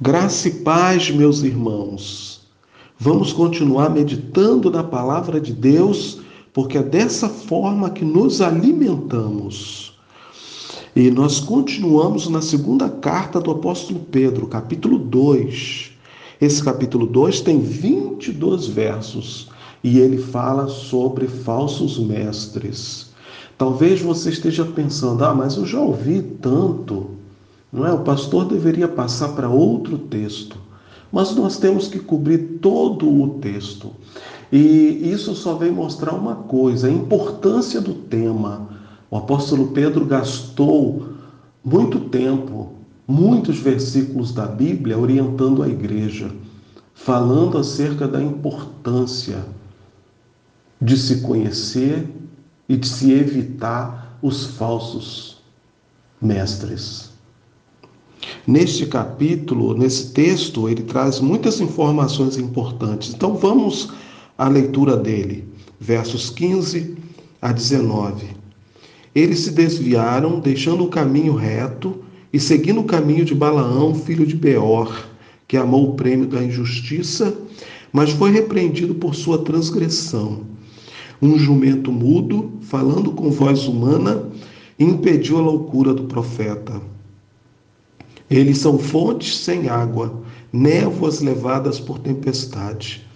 Graça e paz, meus irmãos. Vamos continuar meditando na palavra de Deus, porque é dessa forma que nos alimentamos. E nós continuamos na segunda carta do apóstolo Pedro, capítulo 2. Esse capítulo 2 tem 22 versos e ele fala sobre falsos mestres. Talvez você esteja pensando: ah, mas eu já ouvi tanto não é? O pastor deveria passar para outro texto, mas nós temos que cobrir todo o texto. E isso só vem mostrar uma coisa: a importância do tema. O apóstolo Pedro gastou muito tempo, muitos versículos da Bíblia orientando a igreja, falando acerca da importância de se conhecer e de se evitar os falsos mestres. Neste capítulo, nesse texto, ele traz muitas informações importantes. Então vamos à leitura dele, versos 15 a 19. Eles se desviaram, deixando o caminho reto e seguindo o caminho de Balaão, filho de Beor, que amou o prêmio da injustiça, mas foi repreendido por sua transgressão. Um jumento mudo, falando com voz humana, impediu a loucura do profeta. Eles são fontes sem água, névoas levadas por tempestade,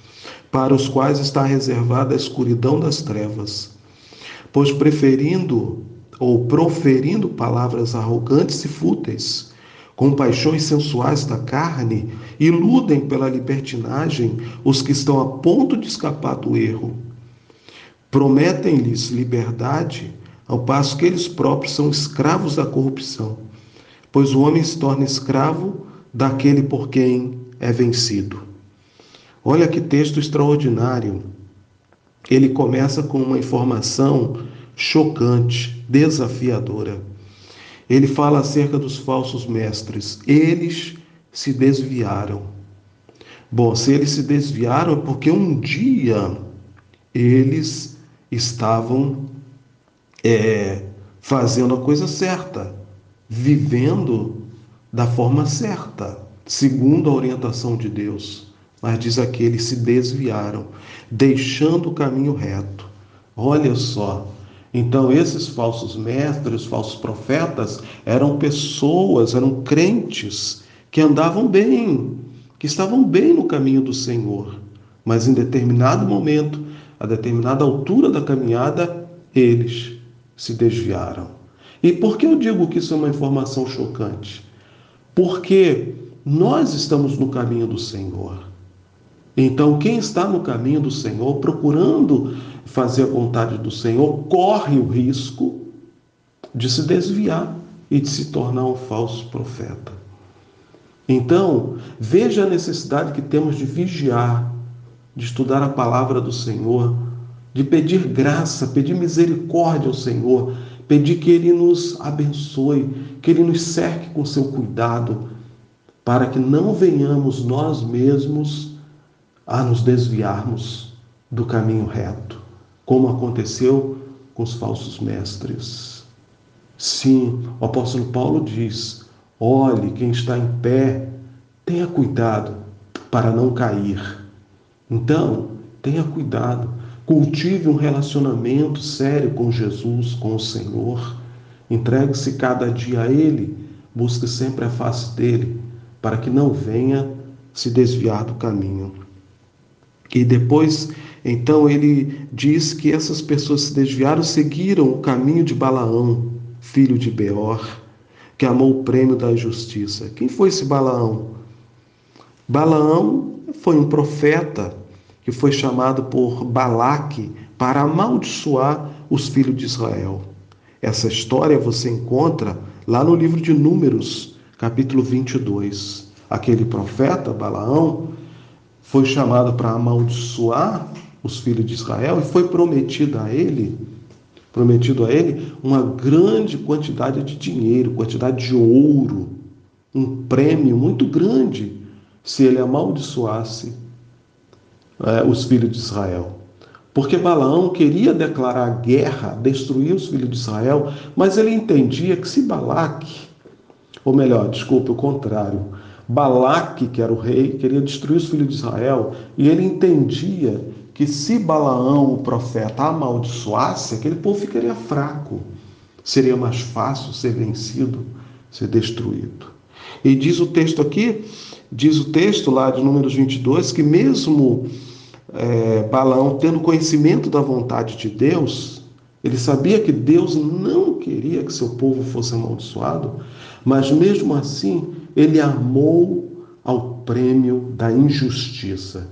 para os quais está reservada a escuridão das trevas. Pois preferindo ou proferindo palavras arrogantes e fúteis, com paixões sensuais da carne, iludem pela libertinagem os que estão a ponto de escapar do erro. Prometem-lhes liberdade, ao passo que eles próprios são escravos da corrupção pois o homem se torna escravo daquele por quem é vencido. Olha que texto extraordinário. Ele começa com uma informação chocante, desafiadora. Ele fala acerca dos falsos mestres. Eles se desviaram. Bom, se eles se desviaram é porque um dia eles estavam é, fazendo a coisa certa vivendo da forma certa, segundo a orientação de Deus. Mas diz aqui, eles se desviaram, deixando o caminho reto. Olha só. Então, esses falsos mestres, falsos profetas, eram pessoas, eram crentes que andavam bem, que estavam bem no caminho do Senhor. Mas em determinado momento, a determinada altura da caminhada, eles se desviaram. E por que eu digo que isso é uma informação chocante? Porque nós estamos no caminho do Senhor. Então, quem está no caminho do Senhor, procurando fazer a vontade do Senhor, corre o risco de se desviar e de se tornar um falso profeta. Então, veja a necessidade que temos de vigiar, de estudar a palavra do Senhor, de pedir graça, pedir misericórdia ao Senhor, Pedir que Ele nos abençoe, que Ele nos cerque com seu cuidado, para que não venhamos nós mesmos a nos desviarmos do caminho reto, como aconteceu com os falsos mestres. Sim, o apóstolo Paulo diz: olhe quem está em pé, tenha cuidado para não cair. Então, tenha cuidado Cultive um relacionamento sério com Jesus, com o Senhor. Entregue-se cada dia a Ele. Busque sempre a face dele, para que não venha se desviar do caminho. E depois, então, ele diz que essas pessoas se desviaram, seguiram o caminho de Balaão, filho de Beor, que amou o prêmio da justiça. Quem foi esse Balaão? Balaão foi um profeta que foi chamado por Balaque para amaldiçoar os filhos de Israel. Essa história você encontra lá no livro de Números, capítulo 22. Aquele profeta, Balaão, foi chamado para amaldiçoar os filhos de Israel e foi prometido a ele, prometido a ele uma grande quantidade de dinheiro, quantidade de ouro, um prêmio muito grande se ele amaldiçoasse é, os filhos de Israel. Porque Balaão queria declarar guerra, destruir os filhos de Israel, mas ele entendia que se Balaque, ou melhor, desculpe, o contrário, Balaque, que era o rei, queria destruir os filhos de Israel, e ele entendia que se Balaão, o profeta, amaldiçoasse, aquele povo ficaria fraco. Seria mais fácil ser vencido, ser destruído. E diz o texto aqui, diz o texto lá de Números 22, que mesmo é, Balaão tendo conhecimento da vontade de Deus, ele sabia que Deus não queria que seu povo fosse amaldiçoado, mas mesmo assim ele amou ao prêmio da injustiça.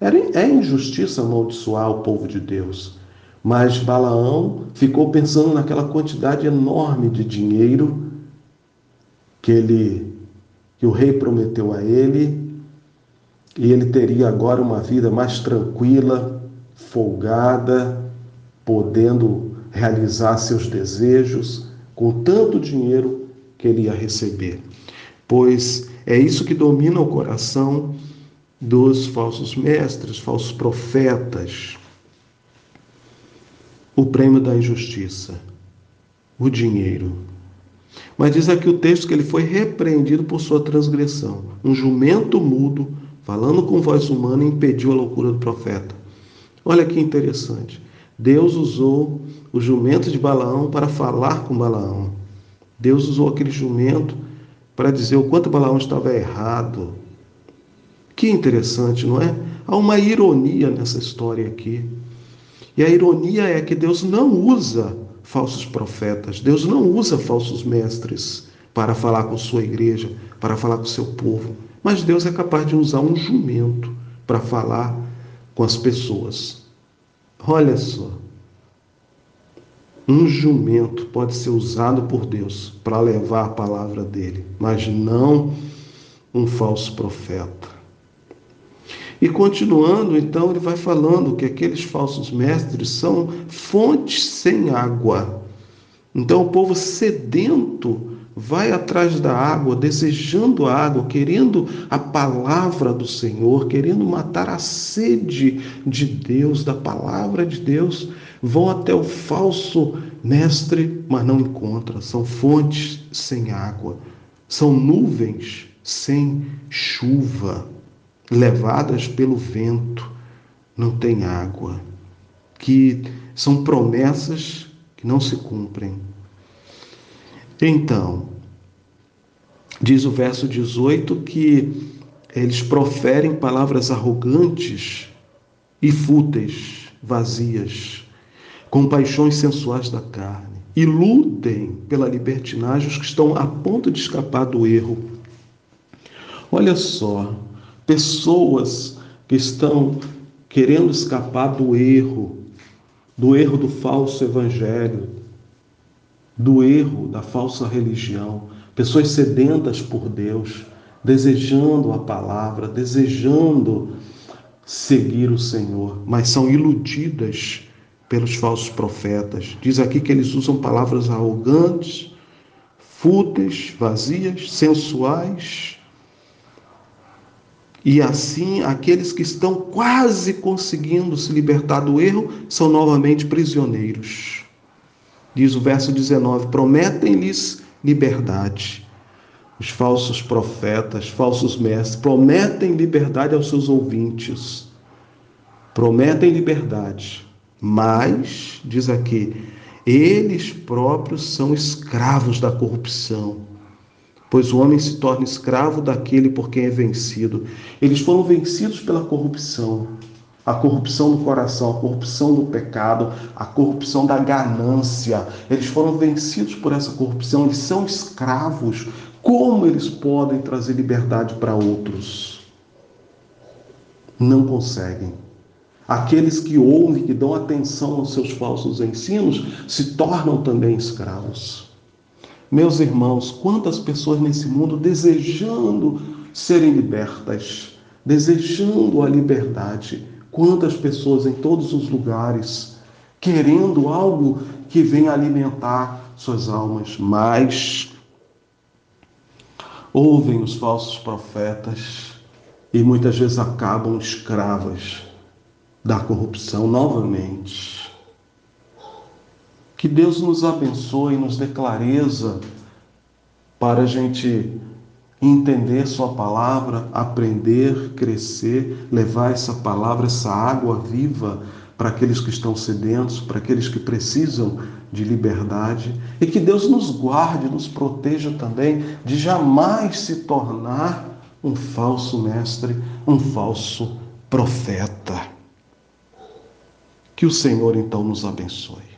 Era, é injustiça amaldiçoar o povo de Deus, mas Balaão ficou pensando naquela quantidade enorme de dinheiro que ele que o rei prometeu a ele, e ele teria agora uma vida mais tranquila, folgada, podendo realizar seus desejos com tanto dinheiro que ele ia receber. Pois é isso que domina o coração dos falsos mestres, falsos profetas. O prêmio da injustiça, o dinheiro. Mas diz aqui o texto que ele foi repreendido por sua transgressão. Um jumento mudo, falando com voz humana, impediu a loucura do profeta. Olha que interessante. Deus usou o jumento de Balaão para falar com Balaão. Deus usou aquele jumento para dizer o quanto Balaão estava errado. Que interessante, não é? Há uma ironia nessa história aqui. E a ironia é que Deus não usa falsos profetas. Deus não usa falsos mestres para falar com sua igreja, para falar com seu povo. Mas Deus é capaz de usar um jumento para falar com as pessoas. Olha só. Um jumento pode ser usado por Deus para levar a palavra dele, mas não um falso profeta. E continuando, então, ele vai falando que aqueles falsos mestres são fontes sem água. Então, o povo sedento vai atrás da água, desejando a água, querendo a palavra do Senhor, querendo matar a sede de Deus, da palavra de Deus, vão até o falso mestre, mas não encontram. São fontes sem água, são nuvens sem chuva levadas pelo vento, não tem água, que são promessas que não se cumprem. Então, diz o verso 18 que eles proferem palavras arrogantes e fúteis, vazias, com paixões sensuais da carne, iludem pela libertinagem os que estão a ponto de escapar do erro. Olha só, pessoas que estão querendo escapar do erro, do erro do falso evangelho, do erro da falsa religião, pessoas sedentas por Deus, desejando a palavra, desejando seguir o Senhor, mas são iludidas pelos falsos profetas. Diz aqui que eles usam palavras arrogantes, fúteis, vazias, sensuais, e assim, aqueles que estão quase conseguindo se libertar do erro são novamente prisioneiros. Diz o verso 19: prometem-lhes liberdade. Os falsos profetas, falsos mestres, prometem liberdade aos seus ouvintes. Prometem liberdade, mas, diz aqui, eles próprios são escravos da corrupção pois o homem se torna escravo daquele por quem é vencido. Eles foram vencidos pela corrupção, a corrupção do coração, a corrupção do pecado, a corrupção da ganância. Eles foram vencidos por essa corrupção, eles são escravos. Como eles podem trazer liberdade para outros? Não conseguem. Aqueles que ouvem, que dão atenção aos seus falsos ensinos, se tornam também escravos. Meus irmãos, quantas pessoas nesse mundo desejando serem libertas, desejando a liberdade, quantas pessoas em todos os lugares querendo algo que venha alimentar suas almas, mas ouvem os falsos profetas e muitas vezes acabam escravas da corrupção novamente. Que Deus nos abençoe e nos dê clareza para a gente entender Sua palavra, aprender, crescer, levar essa palavra, essa água viva para aqueles que estão sedentos, para aqueles que precisam de liberdade e que Deus nos guarde, nos proteja também de jamais se tornar um falso mestre, um falso profeta. Que o Senhor então nos abençoe.